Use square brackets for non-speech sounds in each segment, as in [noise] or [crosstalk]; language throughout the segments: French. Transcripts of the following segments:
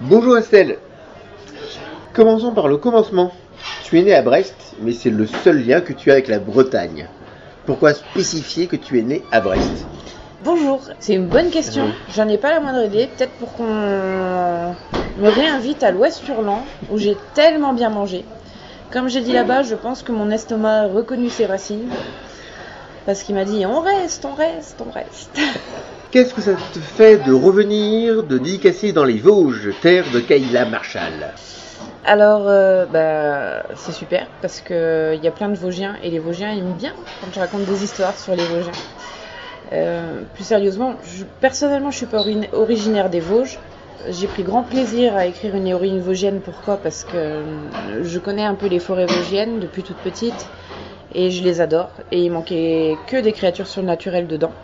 Bonjour Estelle. Commençons par le commencement. Tu es né à Brest, mais c'est le seul lien que tu as avec la Bretagne. Pourquoi spécifier que tu es né à Brest? Bonjour, c'est une bonne question. J'en ai pas la moindre idée. Peut-être pour qu'on me réinvite à l'Ouest Hurlant, où j'ai tellement bien mangé. Comme j'ai dit là-bas, je pense que mon estomac a reconnu ses racines. Parce qu'il m'a dit on reste, on reste, on reste. [laughs] Qu'est-ce que ça te fait de revenir, de dédicacer dans les Vosges, terre de Kayla Marshall? Alors, euh, bah, c'est super parce que il y a plein de Vosgiens et les Vosgiens aiment bien quand je raconte des histoires sur les Vosgiens. Euh, plus sérieusement, personnellement, je suis pas ori- originaire des Vosges. J'ai pris grand plaisir à écrire une héroïne vosgienne. Pourquoi? Parce que euh, je connais un peu les forêts vosgiennes depuis toute petite et je les adore. Et il manquait que des créatures surnaturelles dedans.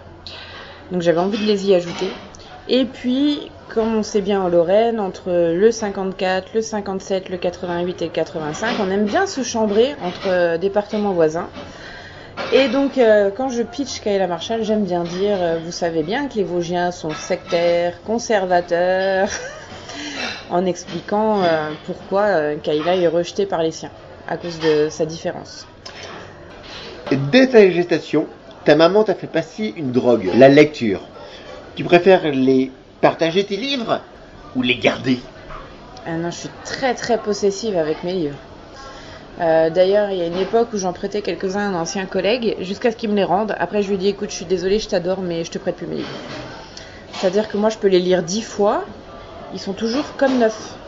Donc j'avais envie de les y ajouter. Et puis, comme on sait bien en Lorraine, entre le 54, le 57, le 88 et le 85, on aime bien se chambrer entre euh, départements voisins. Et donc, euh, quand je pitch Kayla Marshall, j'aime bien dire, euh, vous savez bien que les Vosgiens sont sectaires, conservateurs, [laughs] en expliquant pourquoi Kayla est rejetée par les siens, à cause de sa différence. Dès ta gestation, ta maman t'a fait passer une drogue, la lecture. Tu préfères les partager tes livres ou les garder? Ah non, je suis très très possessive avec mes livres. Euh, D'ailleurs, il y a une époque où j'en prêtais quelques-uns à un ancien collègue, jusqu'à ce qu'il me les rende. Après, je lui dis écoute, je suis désolée, je t'adore, mais je te prête plus mes livres. C'est-à-dire que moi, je peux les lire dix fois, ils sont toujours comme neufs.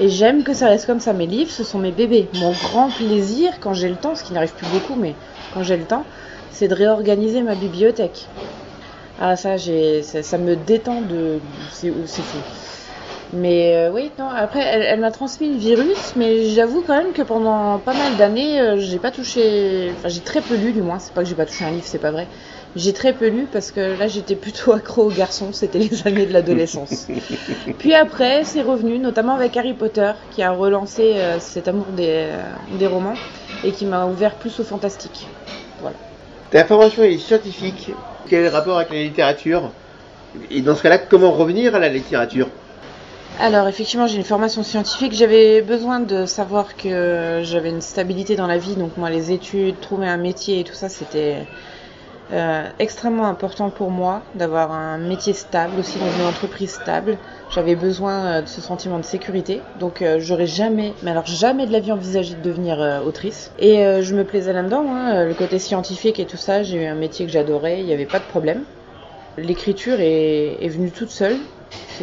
Et j'aime que ça reste comme ça. Mes livres, ce sont mes bébés. Mon grand plaisir, quand j'ai le temps, ce qui n'arrive plus beaucoup, mais quand j'ai le temps, c'est de réorganiser ma bibliothèque. Ah, ça, j'ai, ça, ça me détend de. C'est c'est fou. Mais euh, oui, non, après, elle, elle m'a transmis le virus, mais j'avoue quand même que pendant pas mal d'années, euh, j'ai pas touché. Enfin, j'ai très peu lu, du moins. C'est pas que j'ai pas touché un livre, c'est pas vrai. J'ai très peu lu parce que là, j'étais plutôt [laughs] accro aux garçons. C'était les années de l'adolescence. [laughs] Puis après, c'est revenu, notamment avec Harry Potter, qui a relancé euh, cet amour des, euh, des romans et qui m'a ouvert plus au fantastique. Ta formation est scientifique. Quel est le rapport avec la littérature? Et dans ce cas-là, comment revenir à la littérature? Alors effectivement, j'ai une formation scientifique. J'avais besoin de savoir que j'avais une stabilité dans la vie. Donc moi, les études, trouver un métier et tout ça, c'était euh, extrêmement important pour moi d'avoir un métier stable, aussi dans une entreprise stable. J'avais besoin euh, de ce sentiment de sécurité. Donc euh, j'aurais jamais, mais alors jamais de la vie envisagé de devenir autrice. Et je me plaisais là-dedans. hein. Le côté scientifique et tout ça, j'ai eu un métier que j'adorais. Il n'y avait pas de problème. L'écriture est, est venue toute seule.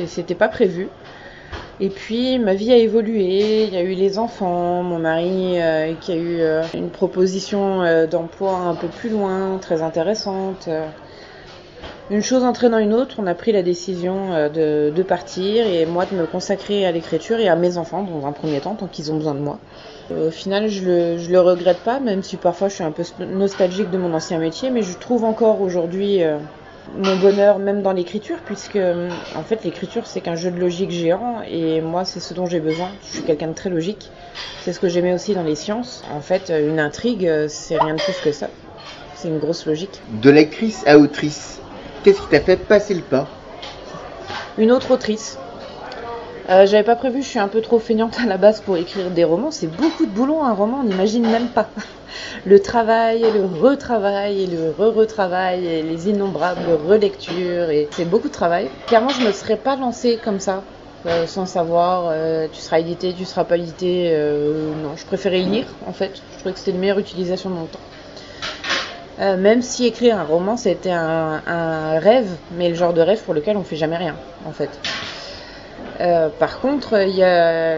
C'était pas prévu. Et puis ma vie a évolué, il y a eu les enfants, mon mari euh, qui a eu euh, une proposition euh, d'emploi un peu plus loin, très intéressante. Une chose entraînant une autre, on a pris la décision de, partir et moi de me consacrer à l'écriture et à mes enfants dans un premier temps, tant qu'ils ont besoin de moi. Au final, je le, je le regrette pas, même si parfois je suis un peu nostalgique de mon ancien métier, mais je trouve encore aujourd'hui mon bonheur même dans l'écriture puisque euh, en fait l'écriture c'est qu'un jeu de logique géant et moi c'est ce dont j'ai besoin. Je suis quelqu'un de très logique. C'est ce que j'aimais aussi dans les sciences. En fait, euh, une intrigue euh, c'est rien de plus que ça. C'est une grosse logique. De lectrice à autrice, qu'est-ce qui t'a fait passer le pas? Une autre autrice. Euh, J'avais pas prévu, je suis un peu trop feignante à la base pour écrire des romans. C'est beaucoup de boulot un roman, on n'imagine même pas. Le travail, le retravail, et le re-retravail, et les innombrables relectures, et c'est beaucoup de travail. Clairement, je me serais pas lancée comme ça, euh, sans savoir, euh, tu seras édité, tu seras pas édité. euh, non, je préférais lire, en fait. Je trouvais que c'était une meilleure utilisation de mon temps. Même si écrire un roman c'était un, rêve, mais le genre de rêve pour lequel on fait jamais rien, en fait. Euh, par contre, il y a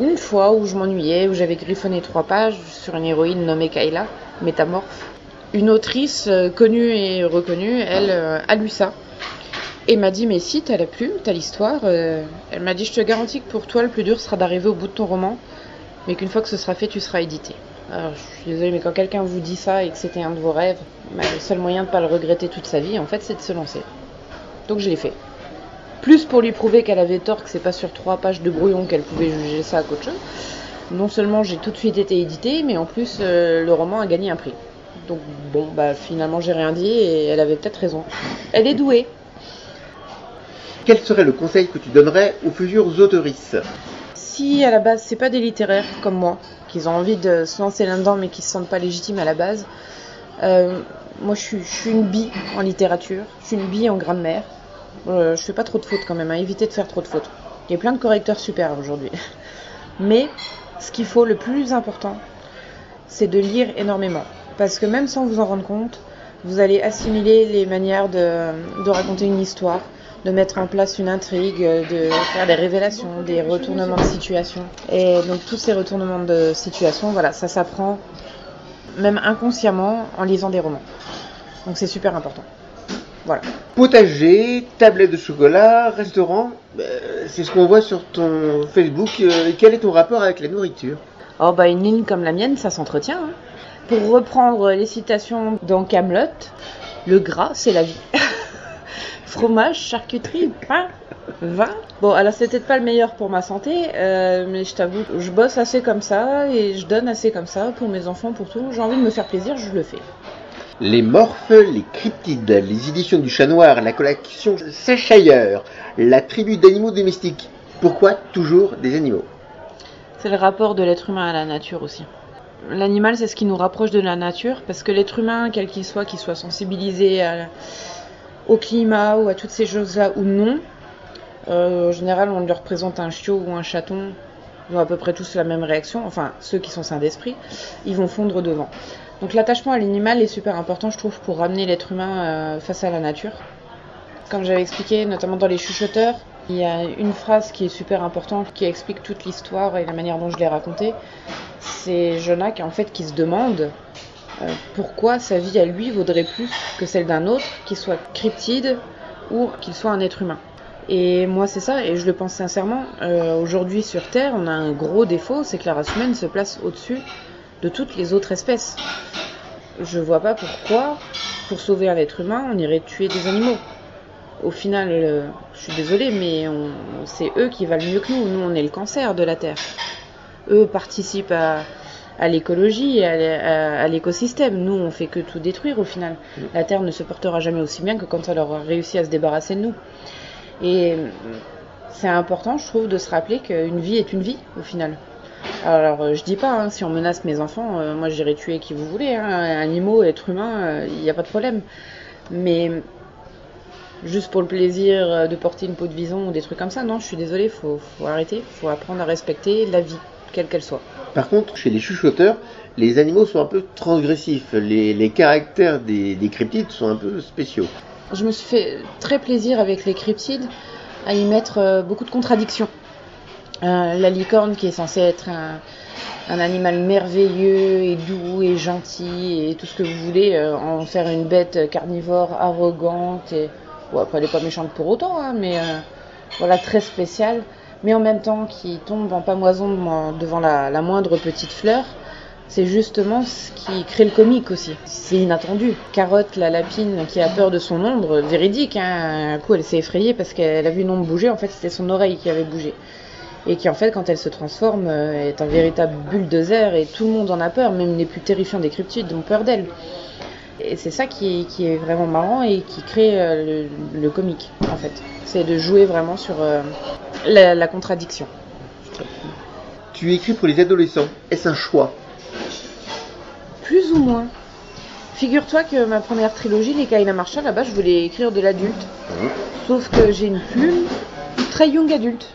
une fois où je m'ennuyais, où j'avais griffonné trois pages sur une héroïne nommée Kayla, métamorphe. Une autrice euh, connue et reconnue, elle, euh, a lu ça. Et m'a dit, mais si, t'as la plume, t'as l'histoire. elle m'a dit, je te garantis que pour toi, le plus dur sera d'arriver au bout de ton roman, mais qu'une fois que ce sera fait, tu seras édité. Alors, je suis désolée, mais quand quelqu'un vous dit ça et que c'était un de vos rêves, bah, le seul moyen de ne pas le regretter toute sa vie, en fait, c'est de se lancer. Donc je l'ai fait. Plus pour lui prouver qu'elle avait tort, que c'est pas sur trois pages de brouillon qu'elle pouvait juger ça qu'autre chose. Non seulement j'ai tout de suite été édité, mais en plus euh, le roman a gagné un prix. Donc bon, bah finalement j'ai rien dit et elle avait peut-être raison. Elle est douée. quel serait le conseil que tu donnerais aux futures autoristes Si à la base c'est pas des littéraires comme moi, qu'ils ont envie de se lancer là-dedans mais qui se sentent pas légitimes à la base, euh, moi je suis, je suis une bille en littérature, je suis une bille en grammaire. Euh, je fais pas trop de fautes quand même, à éviter de faire trop de fautes. Il y a plein de correcteurs super aujourd'hui. [laughs] Mais ce qu'il faut, le plus important, c'est de lire énormément. Parce que même sans vous en rendre compte, vous allez assimiler les manières de, de raconter une histoire, de mettre en place une intrigue, de faire des révélations, des retournements de situation. Et donc tous ces retournements de situation, voilà, ça s'apprend même inconsciemment en lisant des romans. Donc c'est super important. Voilà. Potager, tablette de chocolat, restaurant, euh, c'est ce qu'on voit sur ton Facebook. Euh, quel est ton rapport avec la nourriture? Oh bah une ligne comme la mienne, ça s'entretient. hein. Pour reprendre les citations dans Camelot, le gras c'est la vie. [laughs] Fromage, charcuterie, pain, vin. Bon, alors c'est peut-être pas le meilleur pour ma santé, euh, mais je t'avoue, je bosse assez comme ça et je donne assez comme ça pour mes enfants, pour tout. J'ai envie de me faire plaisir, je le fais. Les morphes, les cryptides, les éditions du chat noir, la collection ailleurs, la tribu d'animaux domestiques. Pourquoi toujours des animaux? C'est le rapport de l'être humain à la nature aussi. L'animal, c'est ce qui nous rapproche de la nature, parce que l'être humain, quel qu'il soit, qu'il soit sensibilisé au climat ou à toutes ces choses-là ou non, euh, en général, on lui représente un chiot ou un chaton, ils ont à peu près tous la même réaction, enfin ceux qui sont sains d'esprit, ils vont fondre devant. Donc l'attachement à l'animal est super important, je trouve, pour ramener l'être humain euh, face à la nature. Comme j'avais expliqué, notamment dans les chuchoteurs, il y a une phrase qui est super importante, qui explique toute l'histoire et la manière dont je l'ai racontée. C'est Jonak, en fait, qui se demande euh, pourquoi sa vie à lui vaudrait plus que celle d'un autre, qu'il soit cryptide ou qu'il soit un être humain. Et moi, c'est ça, et je le pense sincèrement. Euh, Aujourd'hui, sur Terre, on a un gros défaut, c'est que la race humaine se place au-dessus de toutes les autres espèces. Je vois pas pourquoi, pour sauver un être humain, on irait tuer des animaux. Au final, euh, je suis désolée, mais on- c'est eux qui valent mieux que nous. Nous, on est le cancer de la Terre. Eux participent à, à l'écologie et à l'é- à à l'écosystème. Nous, on fait que tout détruire au final. La Terre ne se portera jamais aussi bien que quand elle aura réussi à se débarrasser de nous. Et euh, c'est important, je trouve, de se rappeler qu'une vie est une vie au final. Alors, euh, je dis pas, hein, si on menace mes enfants, euh, moi j'irai tuer qui vous voulez, hein, animaux, êtres humains, il n'y a pas de problème. Mais juste pour le plaisir euh, de porter une peau de vison ou des trucs comme ça, non, je suis désolée, faut, faut arrêter, faut apprendre à respecter la vie, quelle qu'elle soit. Par contre, chez les chuchoteurs, les animaux sont un peu transgressifs. Les, les caractères des, des cryptides sont un peu spéciaux. Je me suis fait très plaisir avec les cryptides à y mettre euh, beaucoup de contradictions. La licorne qui est censée être un, animal merveilleux et doux et gentil et tout ce que vous voulez, euh, en faire une bête carnivore arrogante et bon, après elle est pas méchante pour autant, hein, mais euh, voilà très spéciale, mais en même temps qui tombe en pamoison devant- la moindre petite fleur. C'est justement ce qui crée le comique aussi. C'est inattendu. Carotte, la lapine qui a peur de son ombre, véridique, hein, un coup elle s'est effrayée parce qu'elle a vu une ombre bouger, en fait c'était son oreille qui avait bougé. Et qui en fait quand elle se transforme euh, est un véritable bulldozer et tout le monde en a peur, même les plus terrifiants des cryptides ont peur d'elle. Et c'est ça qui est, qui est vraiment marrant et qui crée euh, le, le comique en fait. C'est de jouer vraiment sur euh, la, la contradiction. Tu écris pour les adolescents. Est-ce un choix? Plus ou moins. Figure-toi que ma première trilogie, Les Kaina Marshall, là-bas, je voulais écrire de l'adulte. Sauf que j'ai une plume très young adulte.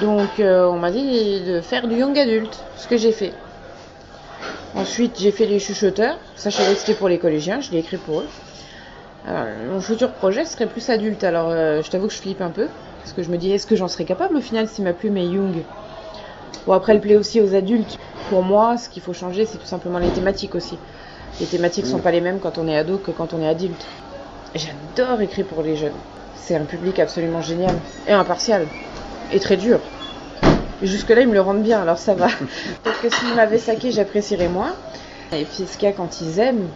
Donc euh, on m'a dit de faire du young adulte, ce que j'ai fait. Ensuite j'ai fait les chuchoteurs, ça je savais que c'était pour les collégiens, je l'ai écrit pour eux. Alors, mon futur projet serait plus adulte, alors euh, je t'avoue que je flippe un peu, parce que je me dis est-ce que j'en serais capable au final si ma plume est young? Bon après elle plaît aussi aux adultes. Pour moi ce qu'il faut changer c'est tout simplement les thématiques aussi. Les thématiques sont pas les mêmes quand on est ado que quand on est adulte. J'adore écrire pour les jeunes. C'est un public absolument génial et impartial et très dur. Et Jusque-là, ils me le rendent bien, alors ça va. [laughs] Peut-être que s'ils m'avaient saqué, j'apprécierais moins. Et puis, ce qu'il y a quand ils aiment,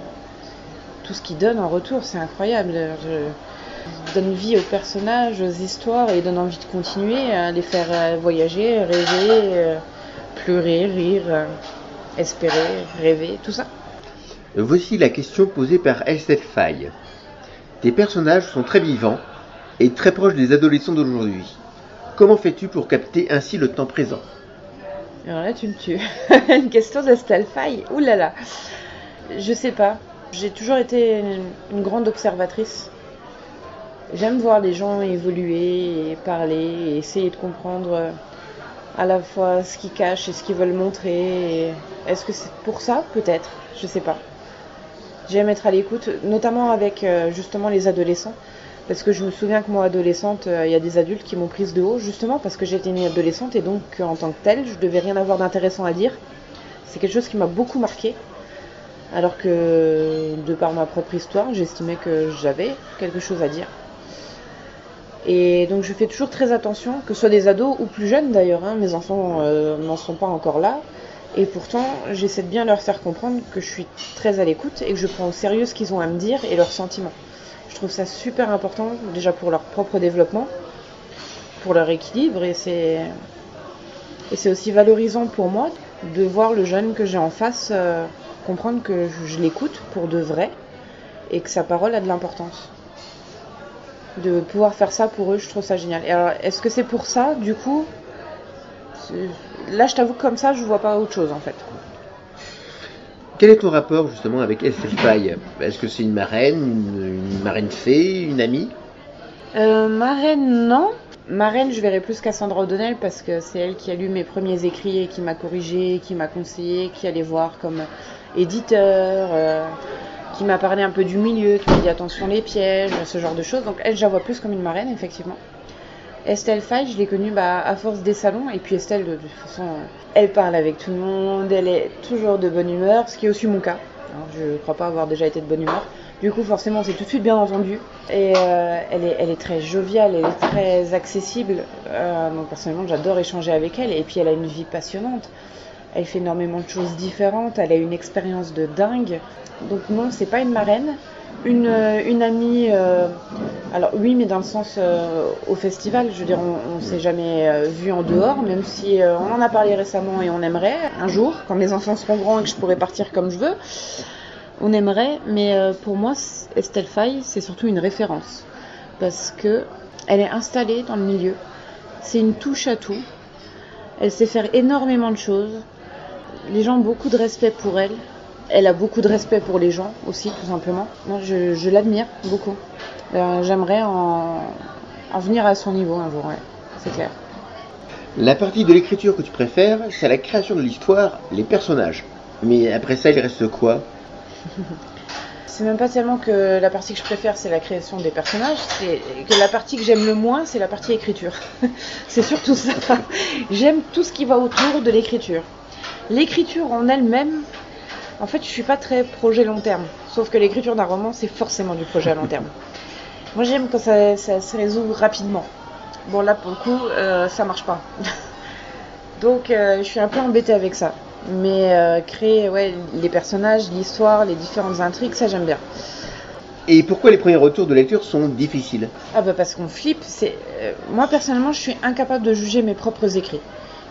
tout ce qu'ils donnent en retour, c'est incroyable. Je... Ils donnent vie aux personnages, aux histoires, et ils donnent envie de continuer à les faire euh, voyager, rêver, euh, pleurer, rire, euh, espérer, rêver, tout ça. Voici la question posée par Estelle Faye. Tes personnages sont très vivants, est très proche des adolescents d'aujourd'hui. Comment fais-tu pour capter ainsi le temps présent? Alors là, tu me tues. [laughs] une question d'Estelle. Ouh là là. Je sais pas. J'ai toujours été une, grande observatrice. J'aime voir les gens évoluer parler essayer de comprendre euh, à la fois ce qu'ils cachent et ce qu'ils veulent montrer. Est-ce que c'est pour ça? Peut-être. Je sais pas. J'aime être à l'écoute, notamment avec euh, justement les adolescents. Parce que je me souviens que moi, adolescente, euh, il y a des adultes qui m'ont prise de haut, justement parce que j'étais une adolescente et donc euh, en tant que telle, je devais rien avoir d'intéressant à dire. C'est quelque chose qui m'a beaucoup marqué. Alors que, de par ma propre histoire, j'estimais que j'avais quelque chose à dire. Et donc je fais toujours très attention, que ce soit des ados ou plus jeunes d'ailleurs, hein, mes enfants euh, n'en sont pas encore là. Et pourtant, j'essaie de bien leur faire comprendre que je suis très à l'écoute et que je prends au sérieux ce qu'ils ont à me dire et leurs sentiments. Je trouve ça super important, déjà pour leur propre développement, pour leur équilibre, et c'est et c'est aussi valorisant pour moi de voir le jeune que j'ai en face euh, comprendre que je, je l'écoute pour de vrai et que sa parole a de l'importance. De pouvoir faire ça pour eux, je trouve ça génial. Et alors, est-ce que c'est pour ça, du coup? Là, je t'avoue comme ça, je vois pas autre chose en fait. Quel est ton rapport justement avec Faye Est-ce que c'est une marraine, une, une marraine fée, une amie? Euh, marraine, non. Marraine, je verrais plus Cassandra O'Donnell parce que c'est elle qui a lu mes premiers écrits et qui m'a corrigé, qui m'a conseillé, qui allait voir comme éditeur, euh, qui m'a parlé un peu du milieu, qui m'a dit attention les pièges, ce genre de choses. Donc elle, je la vois plus comme une marraine, effectivement. Estelle Faye, je l'ai connue bah, à force des salons. Et puis Estelle, de, toute façon, euh, elle parle avec tout le monde, elle est toujours de bonne humeur, ce qui est aussi mon cas. Je ne crois pas avoir déjà été de bonne humeur. Du coup, forcément, c'est tout de suite bien entendu. Et euh, elle, est, elle est très joviale, elle est très accessible. Euh, donc, personnellement, j'adore échanger avec elle. Et puis, elle a une vie passionnante. Elle fait énormément de choses différentes. Elle a une expérience de dingue. Donc, non, c'est pas une marraine. Une, euh, une amie, euh, alors oui, mais dans le sens euh, au festival, je veux dire, on, on s'est jamais euh, vu en dehors, même si on en a parlé récemment et on aimerait un jour, quand mes enfants seront grands et que je pourrai partir comme je veux, on aimerait, mais pour moi, Estelle Faye, c'est surtout une référence. Parce que elle est installée dans le milieu. C'est une touche à tout. Elle sait faire énormément de choses. Les gens ont beaucoup de respect pour elle. Elle a beaucoup de respect pour les gens aussi, tout simplement. Moi, je, je l'admire beaucoup. Euh, J'aimerais en, en venir à son niveau un jour, ouais. C'est clair. La partie de l'écriture que tu préfères, c'est la création de l'histoire, les personnages. Mais après ça, il reste quoi [laughs] C'est même pas tellement que la partie que je préfère, c'est la création des personnages, c'est que la partie que j'aime le moins, c'est la partie écriture. [laughs] c'est surtout ça. [laughs] J'aime tout ce qui va autour de l'écriture. L'écriture en elle-même, en fait, je suis pas très projet long terme. Sauf que l'écriture d'un roman, c'est forcément du projet à long terme. Moi, j'aime quand ça, ça se résout rapidement. Bon, là, pour le coup, euh, ça marche pas. [laughs] Donc, euh, je suis un peu embêtée avec ça. Mais euh, créer ouais, les personnages, l'histoire, les différentes intrigues, ça j'aime bien. Et pourquoi les premiers retours de lecture sont difficiles? Ah bah parce qu'on flippe. C'est euh, moi personnellement, je suis incapable de juger mes propres écrits.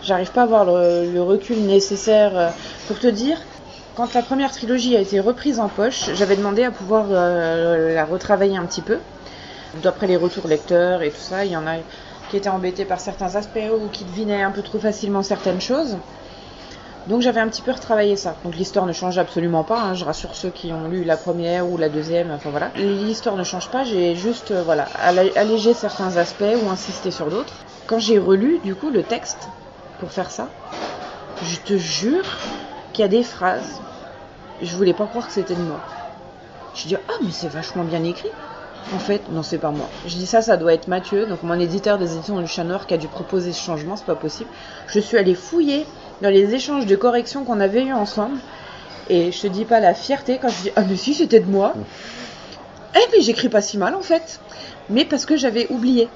J'arrive pas à avoir le, le recul nécessaire pour te dire. Quand la première trilogie a été reprise en poche, j'avais demandé à pouvoir euh, la retravailler un petit peu. D'après les retours lecteurs et tout ça, il y en a qui étaient embêtés par certains aspects ou qui devinaient un peu trop facilement certaines choses. Donc j'avais un petit peu retravaillé ça. Donc l'histoire ne change absolument pas, hein, je rassure ceux qui ont lu la première ou la deuxième, enfin voilà. L'histoire ne change pas, j'ai juste euh, voilà, allégé certains aspects ou insisté sur d'autres. Quand j'ai relu du coup le texte pour faire ça, je te jure qu'il y a des phrases, je voulais pas croire que c'était de moi. Je dis ah mais c'est vachement bien écrit. En fait, non, c'est pas moi. Je dis ça, ça doit être Mathieu, donc mon éditeur des éditions du Chat Noir qui a dû proposer ce changement, c'est pas possible. Je suis allée fouiller dans les échanges de correction qu'on avait eu ensemble, et je te dis pas la fierté quand je dis ah mais si c'était de moi. Eh mais j'écris pas si mal en fait, mais parce que j'avais oublié.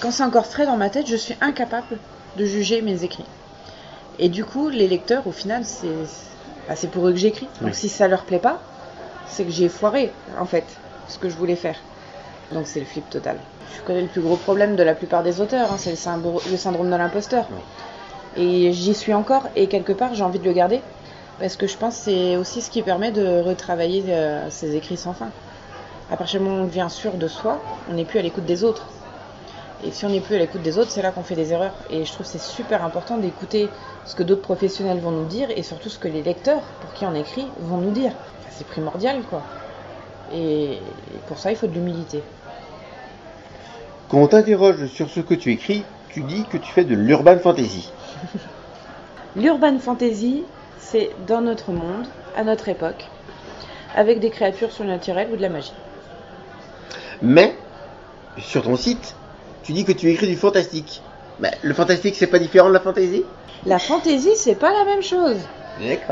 Quand c'est encore frais dans ma tête, je suis incapable de juger mes écrits. Et du coup, les lecteurs, au final, c'est bah, pour eux que j'écris. Donc Oui. si ça leur plaît pas, c'est que j'ai foiré en fait ce que je voulais faire. Donc c'est le flip total. Je connais le plus gros problème de la plupart des auteurs, hein, c'est le, syndrome de l'imposteur. Et j'y suis encore, et quelque part j'ai envie de le garder, parce que je pense que c'est aussi ce qui permet de retravailler euh, ces écrits sans fin. À partir du moment où on devient sûr de soi, on n'est plus à l'écoute des autres. Et si on n'est plus à l'écoute des autres, c'est là qu'on fait des erreurs. Et je trouve que c'est super important d'écouter ce que d'autres professionnels vont nous dire et surtout ce que les lecteurs, pour qui on écrit, vont nous dire. c'est primordial, quoi. Et pour ça, il faut de l'humilité. Quand on t'interroge sur ce que tu écris, tu dis que tu fais de l'urban fantasy. [laughs] l'urban fantasy, c'est dans notre monde, à notre époque, avec des créatures surnaturelles ou de la magie. Mais, sur ton site, tu dis que tu écris du fantastique. Mais le fantastique, c'est pas différent de la fantasy La fantasy, c'est pas la même chose.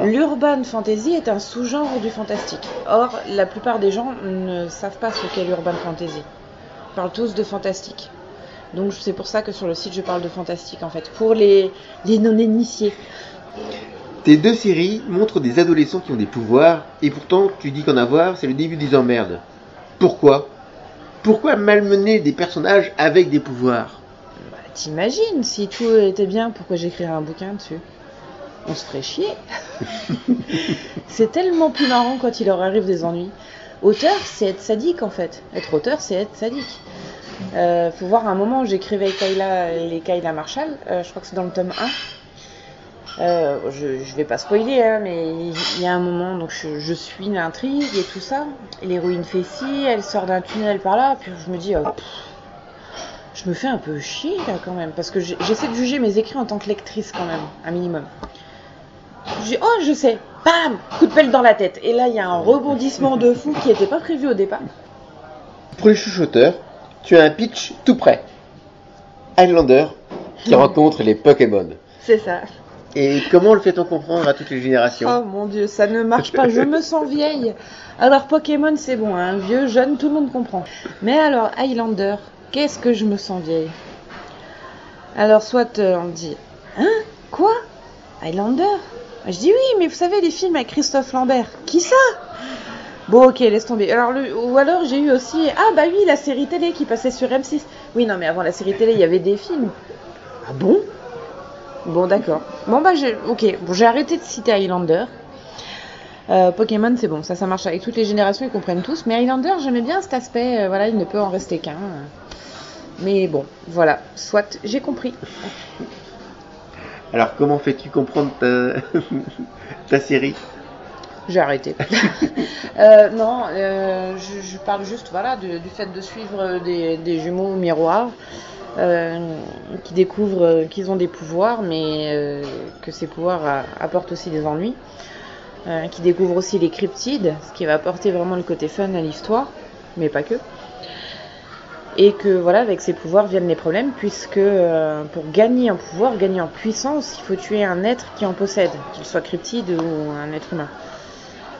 L'urban fantasy est un sous-genre du fantastique. Or, la plupart des gens ne savent pas ce qu'est l'urban fantasy. Ils parlent tous de fantastique. Donc c'est pour ça que sur le site je parle de fantastique en fait, pour les, les non-initiés. Tes deux séries montrent des adolescents qui ont des pouvoirs, et pourtant tu dis qu'en avoir, c'est le début des emmerdes. Pourquoi? Pourquoi malmener des personnages avec des pouvoirs bah, T'imagines, si tout était bien, pourquoi j'écrirais un bouquin dessus? On se ferait chier. [laughs] c'est tellement plus marrant quand il leur arrive des ennuis. Auteur, c'est être sadique en fait. Être auteur, c'est être sadique. Euh, faut voir un moment où j'écrivais les Kayla Marshall, euh, je crois que c'est dans le tome 1. Euh, je, je vais pas spoiler, hein, mais il y a un moment, donc je, suis l'intrigue et tout ça. L'héroïne fait ci, elle sort d'un tunnel par là, puis je me dis, oh, je me fais un peu chier là quand même, parce que j'essaie de juger mes écrits en tant que lectrice quand même, un minimum. Je dis, oh, je sais, bam, coup de pelle dans la tête. Et là, il y a un rebondissement de fou qui n'était pas prévu au départ. Pour les chuchoteurs, tu as un pitch tout prêt. Highlander qui [laughs] rencontre les Pokémon. C'est ça. Et comment le fait-on comprendre à toutes les générations Oh mon dieu, ça ne marche pas, je me sens vieille. Alors Pokémon c'est bon, hein, vieux, jeune, tout le monde comprend. Mais alors Highlander, qu'est-ce que je me sens vieille Alors soit euh, on dit, hein? Quoi? Highlander? Je dis oui, mais vous savez les films avec Christophe Lambert. Qui ça? Bon, ok, laisse tomber. Alors, ou alors j'ai eu aussi. Ah, bah oui, la série télé qui passait sur M6. Oui, non, mais avant la série télé, il y avait des films. Ah bon? Bon, d'accord. Bon, bah, j'ai. Ok, bon, j'ai arrêté de citer Highlander. Euh, Pokémon, c'est bon, ça, ça marche avec toutes les générations, ils comprennent tous. Mais Highlander, j'aimais bien cet aspect. Euh, voilà, il ne peut en rester qu'un. Mais bon, voilà. Soit, j'ai compris. Alors, comment fais-tu comprendre ta [laughs] série? J'ai arrêté. [laughs] Euh, non, euh, je, parle juste voilà, du, fait de suivre des, jumeaux miroirs euh, qui découvrent qu'ils ont des pouvoirs, mais que ces pouvoirs apportent aussi des ennuis. qui découvrent aussi les cryptides, ce qui va apporter vraiment le côté fun à l'histoire, mais pas que. Et que voilà, avec ces pouvoirs viennent les problèmes, puisque pour gagner en pouvoir, gagner en puissance, il faut tuer un être qui en possède, qu'il soit cryptide ou un être humain.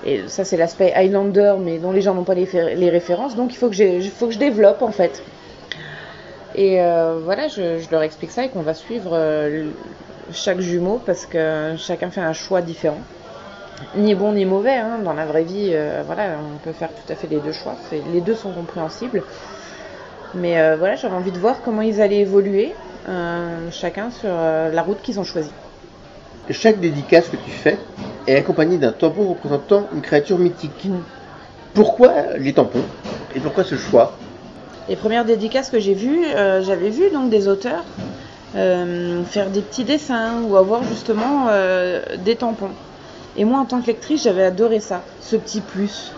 Et ça, c'est l'aspect Highlander, mais dont les gens n'ont pas les, références. Donc, il faut que, faut que je développe, en fait. Et euh, voilà, je, leur explique ça et qu'on va suivre euh, chaque jumeau parce que chacun fait un choix différent. Ni bon ni mauvais, hein. dans la vraie vie, euh, voilà, on peut faire tout à fait les deux choix. Les deux sont compréhensibles. Mais voilà, j'avais envie de voir comment ils allaient évoluer, chacun sur la route qu'ils ont choisie. Chaque dédicace que tu fais, est accompagné d'un tampon représentant une créature mythique. Pourquoi les tampons Et pourquoi ce choix? Les premières dédicaces que j'ai vues, euh, j'avais vu donc des auteurs euh, faire des petits dessins ou avoir justement euh, des tampons. Et moi, en tant que lectrice, j'avais adoré ça, ce petit plus.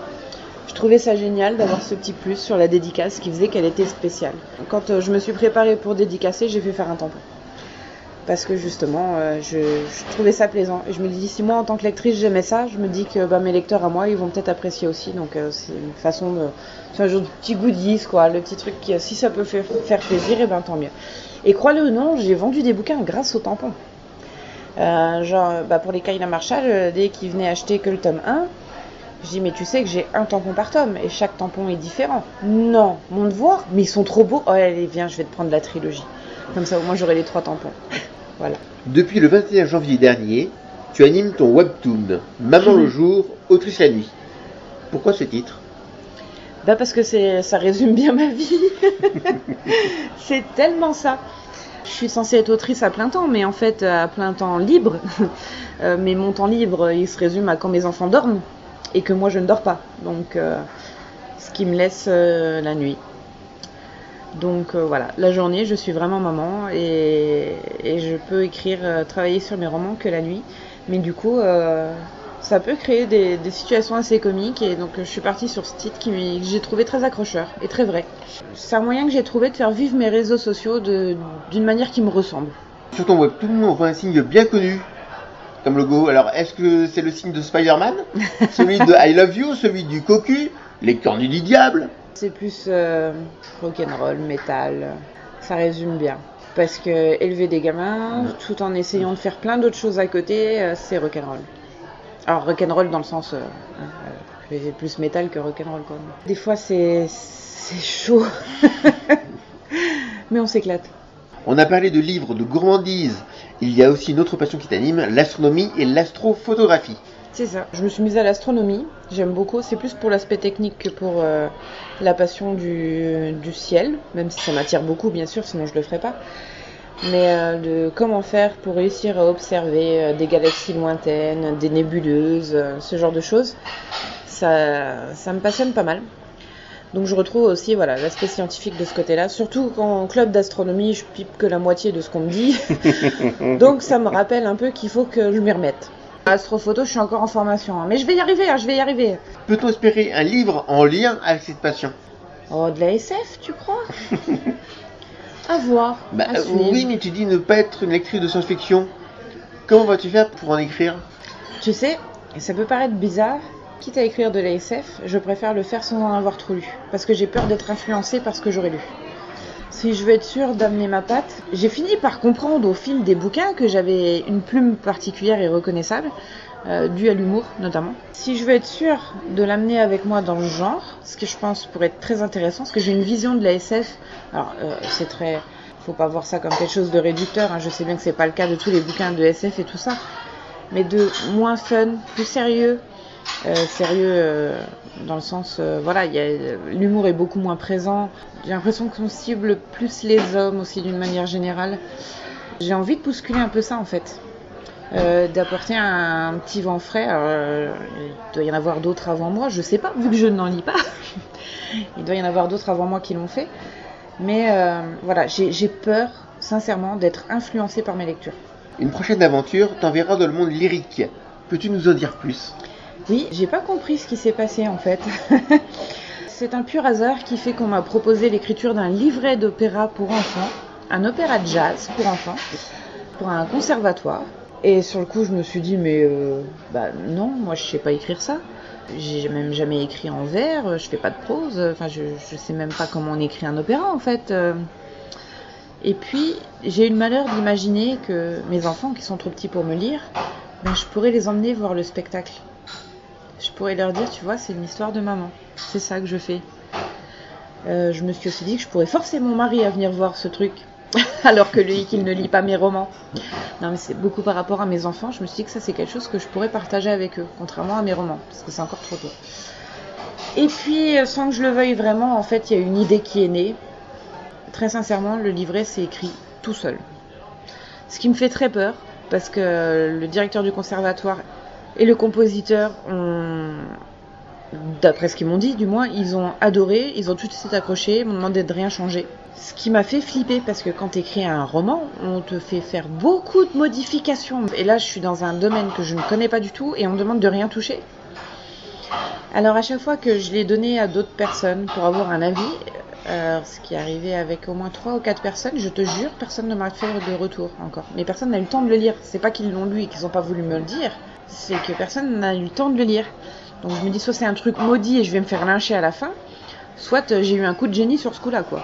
Je trouvais ça génial d'avoir ce petit plus sur la dédicace qui faisait qu'elle était spéciale. Quand je me suis préparée pour dédicacer, j'ai fait faire un tampon parce que justement euh, je, trouvais ça plaisant. Et je me dis si moi en tant que lectrice j'aimais ça je me dis que bah, mes lecteurs à moi ils vont peut-être apprécier aussi. Donc euh, c'est une façon de c'est un genre de petit goodies quoi. Le petit truc qui si ça peut faire, plaisir et ben tant mieux. Et crois-le ou non j'ai vendu des bouquins grâce au tampon. Euh, genre bah, pour les Kayla Marshall dès qu'ils venaient acheter que le tome 1 je dis mais tu sais que j'ai un tampon par tome et chaque tampon est différent. Non mon devoir mais ils sont trop beaux. Oh allez viens je vais te prendre la trilogie. Comme ça au moins j'aurai les trois tampons voilà. Depuis le 21 janvier dernier, tu animes ton webtoon Maman le jour, autrice la nuit. Pourquoi ce titre? Bah parce que ça résume bien ma vie. [laughs] c'est tellement ça. Je suis censée être autrice à plein temps, mais en fait à plein temps libre. [laughs] Euh, mais mon temps libre, il se résume à quand mes enfants dorment et que moi je ne dors pas. Donc euh, ce qui me laisse euh, la nuit. Donc euh, voilà, la journée, je suis vraiment maman et, et je peux écrire, euh, travailler sur mes romans que la nuit. Mais du coup, euh, ça peut créer des, des situations assez comiques et donc je suis partie sur ce titre qui que j'ai trouvé très accrocheur et très vrai. C'est un moyen que j'ai trouvé de faire vivre mes réseaux sociaux d'une manière qui me ressemble. Sur ton webtoon, on voit un signe bien connu comme logo. Alors, est-ce que c'est le signe de Spider-Man? [laughs] Celui de I Love You? Celui du cocu? Les cornus du diable? C'est plus euh, rock'n'roll, métal, ça résume bien. Parce que élever des gamins, tout en essayant de faire plein d'autres choses à côté, euh, c'est rock'n'roll. Alors rock'n'roll dans le sens, euh, euh, c'est plus métal que rock'n'roll quand même. Des fois c'est c'est chaud, [laughs] mais on s'éclate. On a parlé de livres, de gourmandise. Il y a aussi une autre passion qui t'anime, l'astronomie et l'astrophotographie. C'est ça. Je me suis mise à l'astronomie. J'aime beaucoup. C'est plus pour l'aspect technique que pour euh, la passion du, du ciel, même si ça m'attire beaucoup, bien sûr, sinon je le ferais pas. Mais euh, de comment faire pour réussir à observer euh, des galaxies lointaines, des nébuleuses, ce genre de choses, ça, ça me passionne pas mal. Donc je retrouve aussi voilà l'aspect scientifique de ce côté-là. Surtout qu'en club d'astronomie, je pipe que la moitié de ce qu'on me dit. [laughs] Donc ça me rappelle un peu qu'il faut que je m'y remette. Astrophoto, je suis encore en formation, hein. mais je vais y arriver, hein, je vais y arriver. Peut-on espérer un livre en lien avec cette passion? Oh, de la SF, tu crois? [laughs] À voir. Bah à oui, mais tu dis ne pas être une lectrice de science-fiction. Comment vas-tu faire pour en écrire? Tu sais, ça peut paraître bizarre, quitte à écrire de la SF, je préfère le faire sans en avoir trop lu, parce que j'ai peur d'être influencée par ce que j'aurais lu. Si je veux être sûre d'amener ma patte, j'ai fini par comprendre au fil des bouquins que j'avais une plume particulière et reconnaissable, euh, due à l'humour notamment. Si je veux être sûre de l'amener avec moi dans le genre, ce que je pense pourrait être très intéressant, parce que j'ai une vision de la SF, alors euh, c'est très... Faut pas voir ça comme quelque chose de réducteur, hein, je sais bien que c'est pas le cas de tous les bouquins de SF et tout ça, mais de moins fun, plus sérieux, sérieux euh, dans le sens, euh, voilà, l'humour est beaucoup moins présent. J'ai l'impression qu'on cible plus les hommes aussi d'une manière générale. J'ai envie de bousculer un peu ça en fait. Euh, d'apporter un, petit vent frais. Euh, il doit y en avoir d'autres avant moi, je sais pas, vu que je n'en lis pas. [laughs] il doit y en avoir d'autres avant moi qui l'ont fait. Mais euh, voilà, j'ai peur, sincèrement, d'être influencée par mes lectures. Une prochaine aventure t'enverra dans le monde lyrique. Peux-tu nous en dire plus? Oui, j'ai pas compris ce qui s'est passé en fait. [laughs] C'est un pur hasard qui fait qu'on m'a proposé l'écriture d'un livret d'opéra pour enfants, un opéra de jazz pour enfants, pour un conservatoire. Et sur le coup, je me suis dit, mais euh, bah non, moi je sais pas écrire ça. J'ai même jamais écrit en vers, je fais pas de prose, enfin je, je sais même pas comment on écrit un opéra en fait. euh. Et puis, j'ai eu le malheur d'imaginer que mes enfants, qui sont trop petits pour me lire, ben, je pourrais les emmener voir le spectacle. Je pourrais leur dire, tu vois, c'est une histoire de maman. C'est ça que je fais. Euh, je me suis aussi dit que je pourrais forcer mon mari à venir voir ce truc, [laughs] alors que lui, qu'il ne lit pas mes romans. Non, mais c'est beaucoup par rapport à mes enfants. Je me suis dit que ça, c'est quelque chose que je pourrais partager avec eux, contrairement à mes romans, parce que c'est encore trop tôt. Et puis, euh, sans que je le veuille vraiment, en fait, il y a une idée qui est née. Très sincèrement, le livret, c'est écrit tout seul. Ce qui me fait très peur, parce que le directeur du conservatoire et le compositeur d'après ce qu'ils m'ont dit, du moins, ils ont adoré, ils ont tout de suite accroché, m'ont demandé de rien changer. Ce qui m'a fait flipper, parce que quand tu écris un roman, on te fait faire beaucoup de modifications. Et là, je suis dans un domaine que je ne connais pas du tout, et on me demande de rien toucher. Alors à chaque fois que je l'ai donné à d'autres personnes pour avoir un avis, euh, ce qui est arrivé avec au moins 3 ou 4 personnes, je te jure, personne ne m'a fait de retour encore. Mais personne n'a eu le temps de le lire. C'est pas qu'ils l'ont lu et qu'ils n'ont pas voulu me le dire, c'est que personne n'a eu le temps de le lire. Donc je me dis soit c'est un truc maudit et je vais me faire lyncher à la fin, soit euh, j'ai eu un coup de génie sur ce coup-là quoi.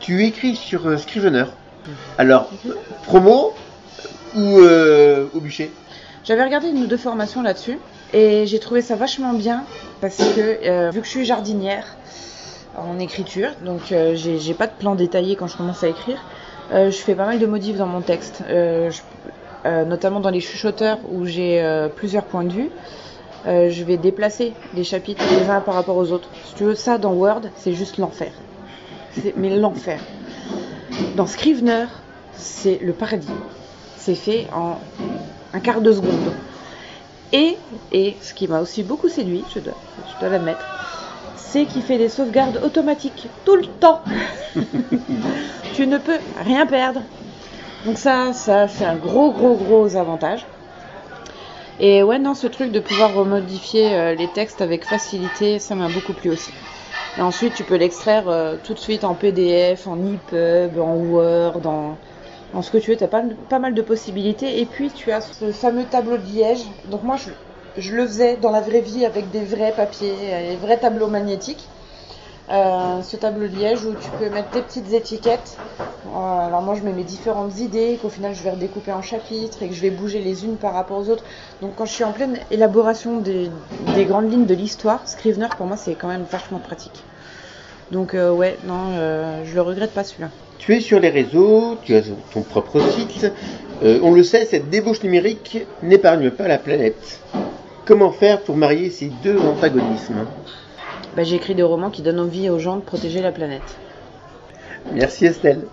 Tu écris sur euh, Scrivener. Alors, euh, promo ou euh, au bûcher? J'avais regardé une ou deux formations là-dessus et j'ai trouvé ça vachement bien parce que euh, vu que je suis jardinière en écriture, donc j'ai pas de plan détaillé quand je commence à écrire, euh, je fais pas mal de modifs dans mon texte, euh, je- notamment dans les chuchoteurs où j'ai euh, plusieurs points de vue. Euh, je vais déplacer les chapitres les uns par rapport aux autres. Si tu veux ça dans Word, c'est juste l'enfer. Mais l'enfer. Dans Scrivener, c'est le paradis. C'est fait en un quart de seconde. Et, et ce qui m'a aussi beaucoup séduit, je dois, je dois l'admettre, c'est qu'il fait des sauvegardes automatiques tout le temps. [laughs] tu ne peux rien perdre. Donc ça, ça c'est un gros, gros, gros avantage. Et ouais, non, ce truc de pouvoir remodifier euh, les textes avec facilité, ça m'a beaucoup plu aussi. Et ensuite, tu peux l'extraire euh, tout de suite en PDF, en EPUB, en Word, en, ce que tu veux. Tu as pas, mal de possibilités. Et puis, tu as ce fameux tableau de liège. Donc moi, je, je le faisais dans la vraie vie avec des vrais papiers, des vrais tableaux magnétiques. Euh, ce tableau de liège où tu peux mettre tes petites étiquettes. Euh, alors moi je mets mes différentes idées qu'au final je vais redécouper en chapitres et que je vais bouger les unes par rapport aux autres. Donc quand je suis en pleine élaboration des, des grandes lignes de l'histoire, Scrivener pour moi c'est quand même vachement pratique. Donc euh, ouais, non, je le regrette pas celui-là. Tu es sur les réseaux, tu as ton propre site. On le sait, cette débauche numérique n'épargne pas la planète. Comment faire pour marier ces deux antagonismes? Bah, J'écris des romans qui donnent envie aux gens de protéger la planète. Merci Estelle.